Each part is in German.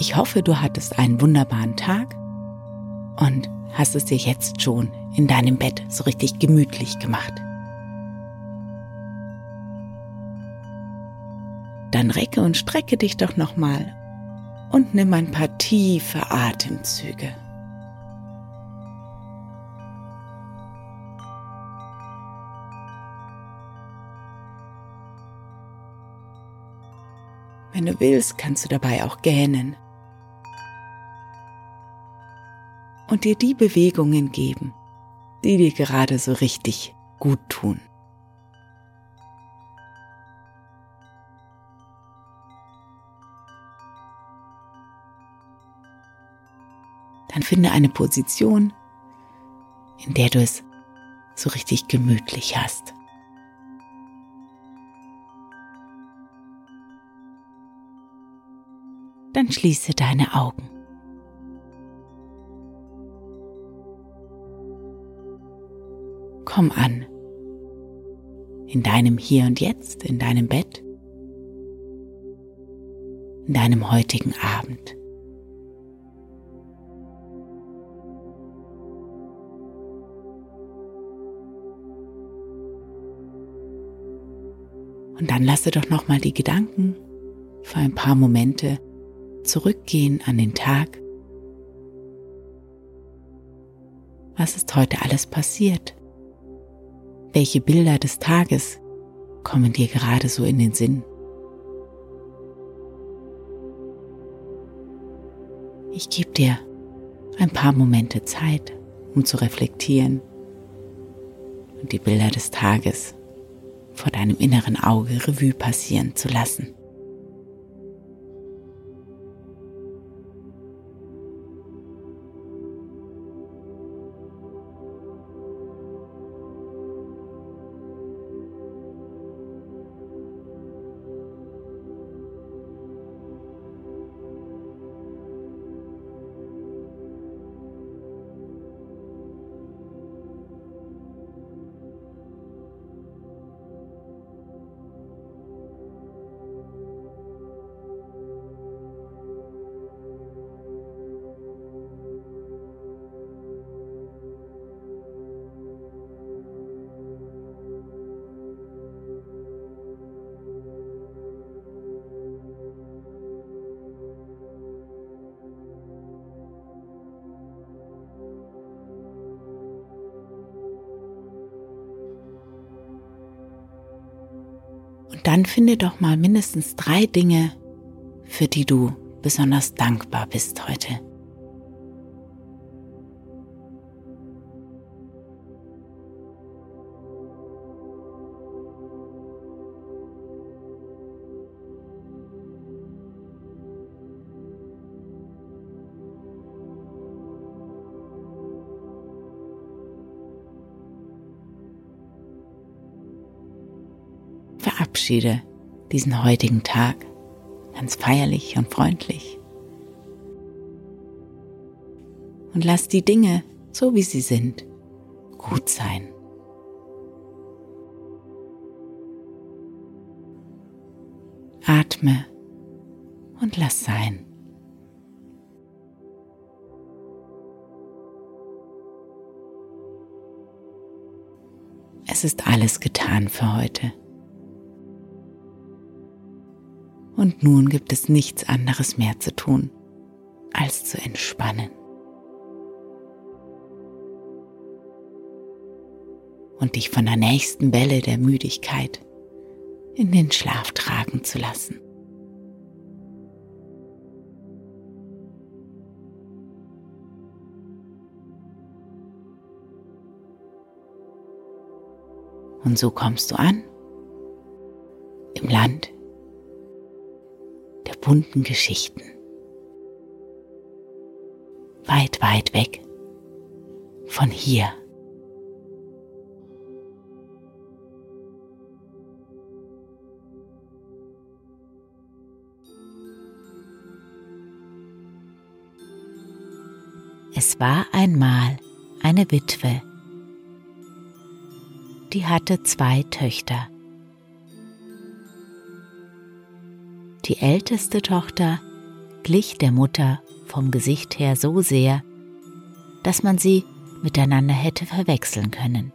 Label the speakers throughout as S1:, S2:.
S1: Ich hoffe, du hattest einen wunderbaren Tag und hast es dir jetzt schon in deinem Bett so richtig gemütlich gemacht. Dann recke und strecke dich doch nochmal und nimm ein paar tiefe Atemzüge. Wenn du willst, kannst du dabei auch gähnen und dir die Bewegungen geben, die dir gerade so richtig gut tun. Dann finde eine Position, in der du es so richtig gemütlich hast. Dann schließe deine Augen. Komm an. In deinem Hier und Jetzt, in deinem Bett, in deinem heutigen Abend. Und dann lasse doch noch mal die Gedanken für ein paar Momente zurückgehen an den Tag. Was ist heute alles passiert? Welche Bilder des Tages kommen dir gerade so in den Sinn? Ich gebe dir ein paar Momente Zeit, um zu reflektieren und die Bilder des Tages vor deinem inneren Auge Revue passieren zu lassen. Und dann finde doch mal mindestens drei Dinge, für die du besonders dankbar bist heute. Verabschiede diesen heutigen Tag ganz feierlich und freundlich. Und lass die Dinge, so wie sie sind, gut sein. Atme und lass sein. Es ist alles getan für heute. Und nun gibt es nichts anderes mehr zu tun, als zu entspannen. Und dich von der nächsten Welle der Müdigkeit in den Schlaf tragen zu lassen. Und so kommst du an im Land bunten Geschichten. Weit, weit weg von hier. Es war einmal eine Witwe, die hatte zwei Töchter. Die älteste Tochter glich der Mutter vom Gesicht her so sehr, dass man sie miteinander hätte verwechseln können.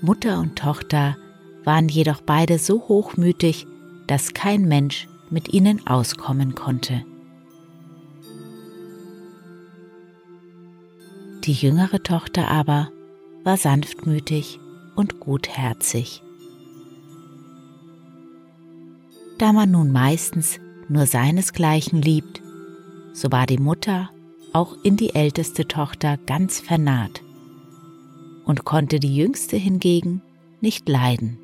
S1: Mutter und Tochter waren jedoch beide so hochmütig, dass kein Mensch mit ihnen auskommen konnte. Die jüngere Tochter aber war sanftmütig und gutherzig. Da man nun meistens nur seinesgleichen liebt, so war die Mutter auch in die älteste Tochter ganz vernarrt und konnte die jüngste hingegen nicht leiden.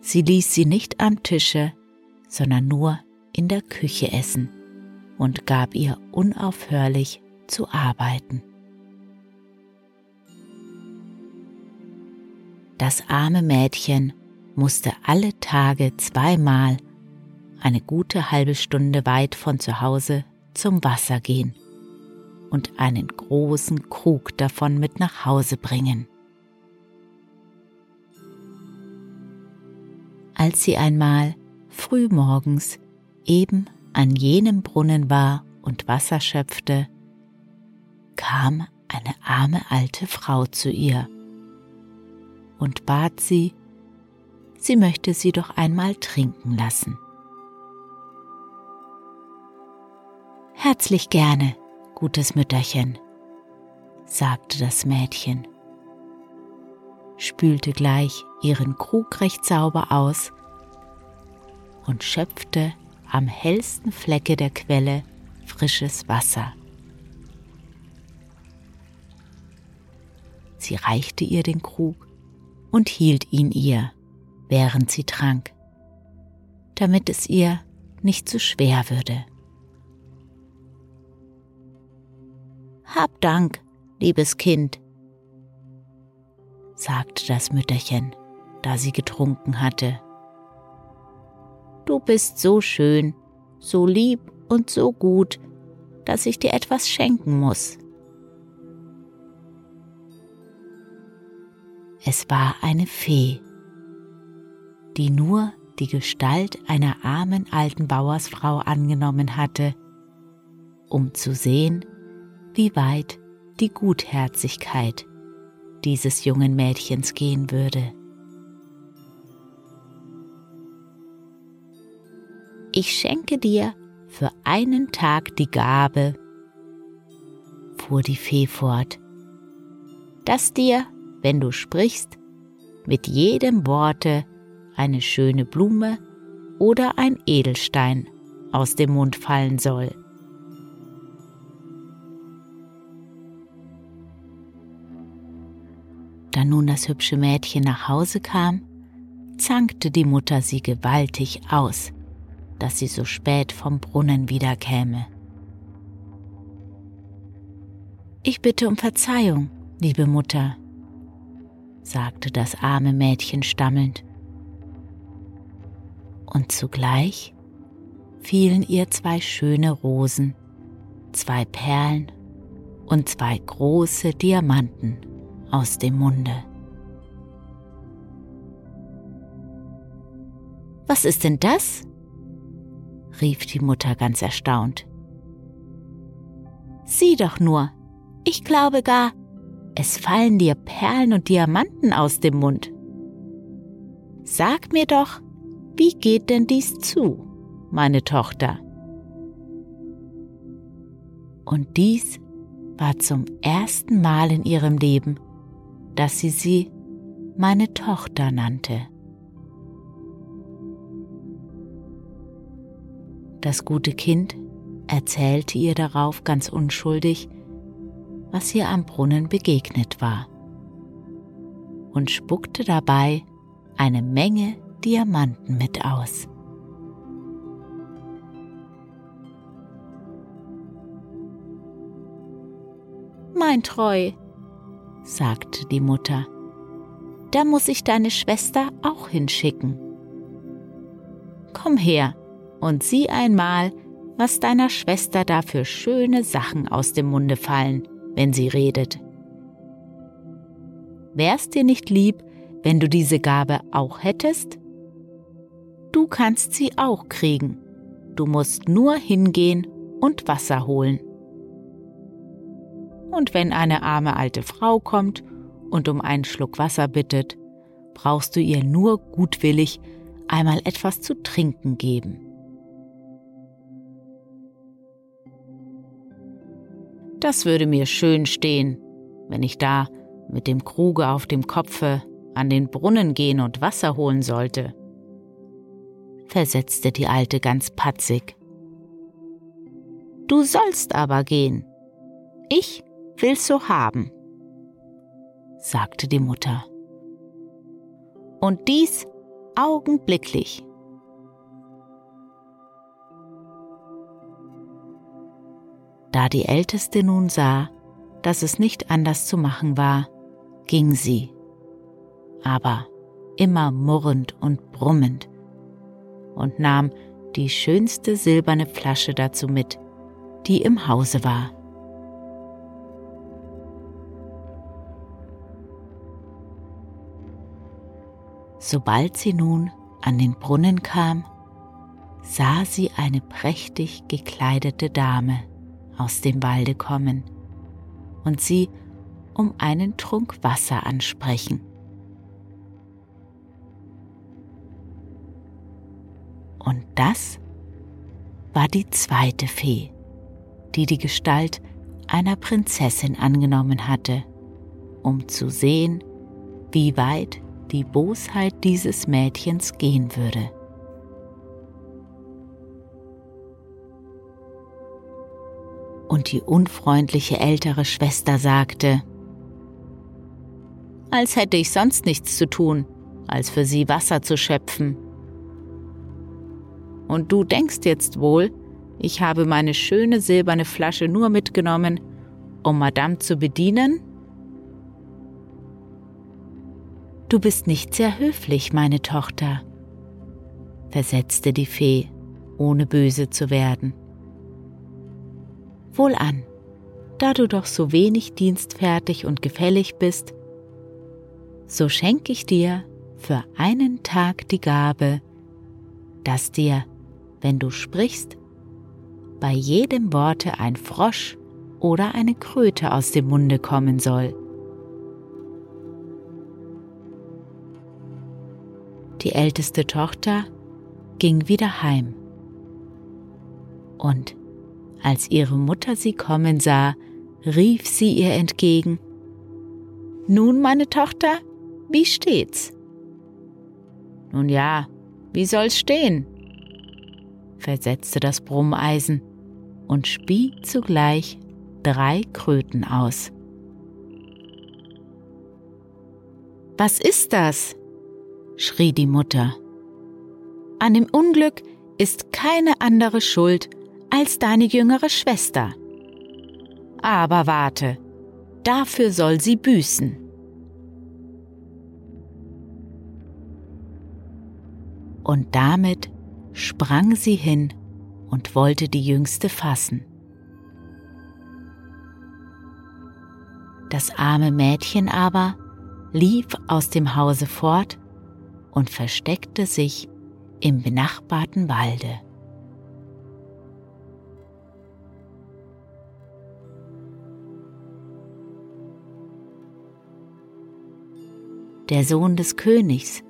S1: Sie ließ sie nicht am Tische, sondern nur in der Küche essen und gab ihr unaufhörlich zu arbeiten. Das arme Mädchen musste alle Tage zweimal eine gute halbe Stunde weit von zu Hause zum Wasser gehen und einen großen Krug davon mit nach Hause bringen. Als sie einmal früh morgens eben an jenem Brunnen war und Wasser schöpfte, kam eine arme alte Frau zu ihr und bat sie, sie möchte sie doch einmal trinken lassen. Herzlich gerne, gutes Mütterchen, sagte das Mädchen, spülte gleich ihren Krug recht sauber aus und schöpfte am hellsten Flecke der Quelle frisches Wasser. Sie reichte ihr den Krug und hielt ihn ihr, während sie trank, damit es ihr nicht zu schwer würde. Hab Dank, liebes Kind, sagte das Mütterchen, da sie getrunken hatte Du bist so schön, so lieb und so gut, dass ich dir etwas schenken muss. Es war eine Fee, die nur die Gestalt einer armen alten Bauersfrau angenommen hatte, um zu sehen, wie weit die Gutherzigkeit dieses jungen Mädchens gehen würde. ich schenke dir für einen Tag die Gabe, fuhr die Fee fort, dass dir, wenn du sprichst, mit jedem Worte eine schöne Blume oder ein Edelstein aus dem Mund fallen soll. Da nun das hübsche Mädchen nach Hause kam, zankte die Mutter sie gewaltig aus dass sie so spät vom Brunnen wiederkäme. Ich bitte um Verzeihung, liebe Mutter, sagte das arme Mädchen stammelnd. Und zugleich fielen ihr zwei schöne Rosen, zwei Perlen und zwei große Diamanten aus dem Munde. Was ist denn das? rief die Mutter ganz erstaunt. Sieh doch nur, ich glaube gar, es fallen dir Perlen und Diamanten aus dem Mund. Sag mir doch, wie geht denn dies zu, meine Tochter? Und dies war zum ersten Mal in ihrem Leben, dass sie sie meine Tochter nannte. Das gute Kind erzählte ihr darauf ganz unschuldig, was ihr am Brunnen begegnet war, und spuckte dabei eine Menge Diamanten mit aus. Mein Treu, sagte die Mutter, da muss ich deine Schwester auch hinschicken. Komm her und sieh einmal, was deiner Schwester da für schöne Sachen aus dem Munde fallen, wenn sie redet. Wär's dir nicht lieb, wenn du diese Gabe auch hättest? Du kannst sie auch kriegen. Du musst nur hingehen und Wasser holen. Und wenn eine arme alte Frau kommt und um einen Schluck Wasser bittet, brauchst du ihr nur gutwillig einmal etwas zu trinken geben. Das würde mir schön stehen, wenn ich da mit dem Kruge auf dem Kopfe an den Brunnen gehen und Wasser holen sollte, versetzte die Alte ganz patzig. Du sollst aber gehen. Ich will's so haben, sagte die Mutter. Und dies augenblicklich. Da die Älteste nun sah, dass es nicht anders zu machen war, ging sie, aber immer murrend und brummend, und nahm die schönste silberne Flasche dazu mit, die im Hause war. Sobald sie nun an den Brunnen kam, sah sie eine prächtig gekleidete Dame aus dem Walde kommen und sie um einen Trunk Wasser ansprechen. Und das war die zweite Fee, die die Gestalt einer Prinzessin angenommen hatte, um zu sehen, wie weit die Bosheit dieses Mädchens gehen würde. Und die unfreundliche ältere Schwester sagte, als hätte ich sonst nichts zu tun, als für sie Wasser zu schöpfen. Und du denkst jetzt wohl, ich habe meine schöne silberne Flasche nur mitgenommen, um Madame zu bedienen? Du bist nicht sehr höflich, meine Tochter, versetzte die Fee, ohne böse zu werden. Wohlan, da du doch so wenig dienstfertig und gefällig bist, so schenke ich dir für einen Tag die Gabe, dass dir, wenn du sprichst, bei jedem Worte ein Frosch oder eine Kröte aus dem Munde kommen soll. Die älteste Tochter ging wieder heim. Und als ihre Mutter sie kommen sah, rief sie ihr entgegen, Nun, meine Tochter, wie steht's? Nun ja, wie soll's stehen? versetzte das Brummeisen und spie zugleich drei Kröten aus. Was ist das? schrie die Mutter. An dem Unglück ist keine andere schuld als deine jüngere Schwester. Aber warte, dafür soll sie büßen. Und damit sprang sie hin und wollte die Jüngste fassen. Das arme Mädchen aber lief aus dem Hause fort und versteckte sich im benachbarten Walde. Der Sohn des Königs,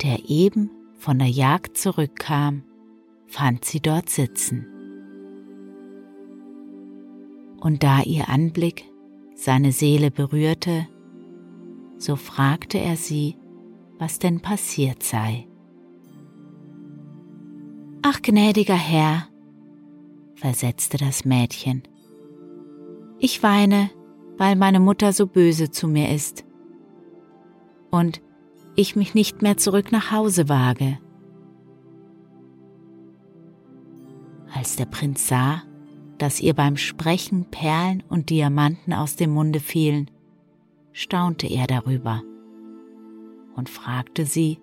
S1: der eben von der Jagd zurückkam, fand sie dort sitzen. Und da ihr Anblick seine Seele berührte, so fragte er sie, was denn passiert sei. Ach, gnädiger Herr, versetzte das Mädchen, ich weine, weil meine Mutter so böse zu mir ist und ich mich nicht mehr zurück nach Hause wage. Als der Prinz sah, dass ihr beim Sprechen Perlen und Diamanten aus dem Munde fielen, staunte er darüber und fragte sie,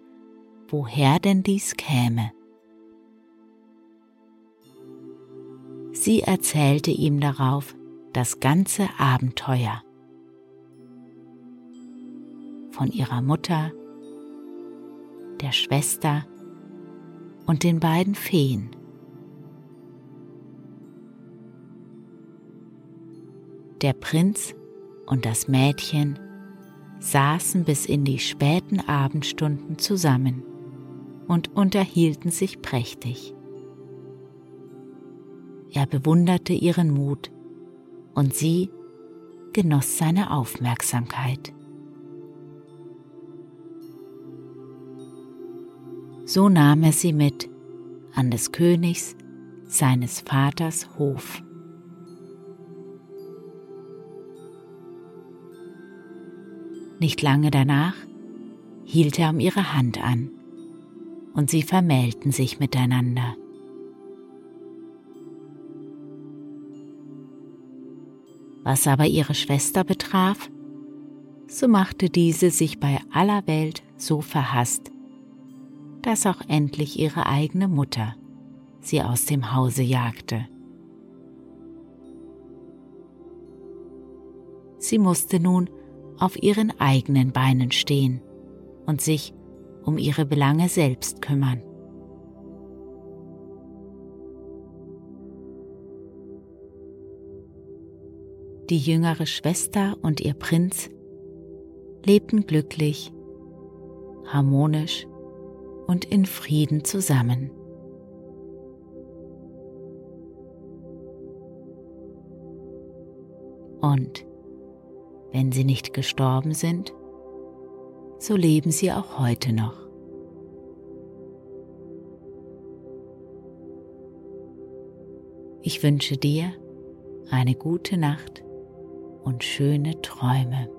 S1: woher denn dies käme. Sie erzählte ihm darauf das ganze Abenteuer von ihrer Mutter, der Schwester und den beiden Feen. Der Prinz und das Mädchen saßen bis in die späten Abendstunden zusammen und unterhielten sich prächtig. Er bewunderte ihren Mut und sie genoss seine Aufmerksamkeit. So nahm er sie mit an des Königs, seines Vaters Hof. Nicht lange danach hielt er um ihre Hand an und sie vermählten sich miteinander. Was aber ihre Schwester betraf, so machte diese sich bei aller Welt so verhasst, dass auch endlich ihre eigene Mutter sie aus dem Hause jagte. Sie musste nun auf ihren eigenen Beinen stehen und sich um ihre Belange selbst kümmern. Die jüngere Schwester und ihr Prinz lebten glücklich, harmonisch und in Frieden zusammen. Und wenn sie nicht gestorben sind, so leben sie auch heute noch. Ich wünsche dir eine gute Nacht und schöne Träume.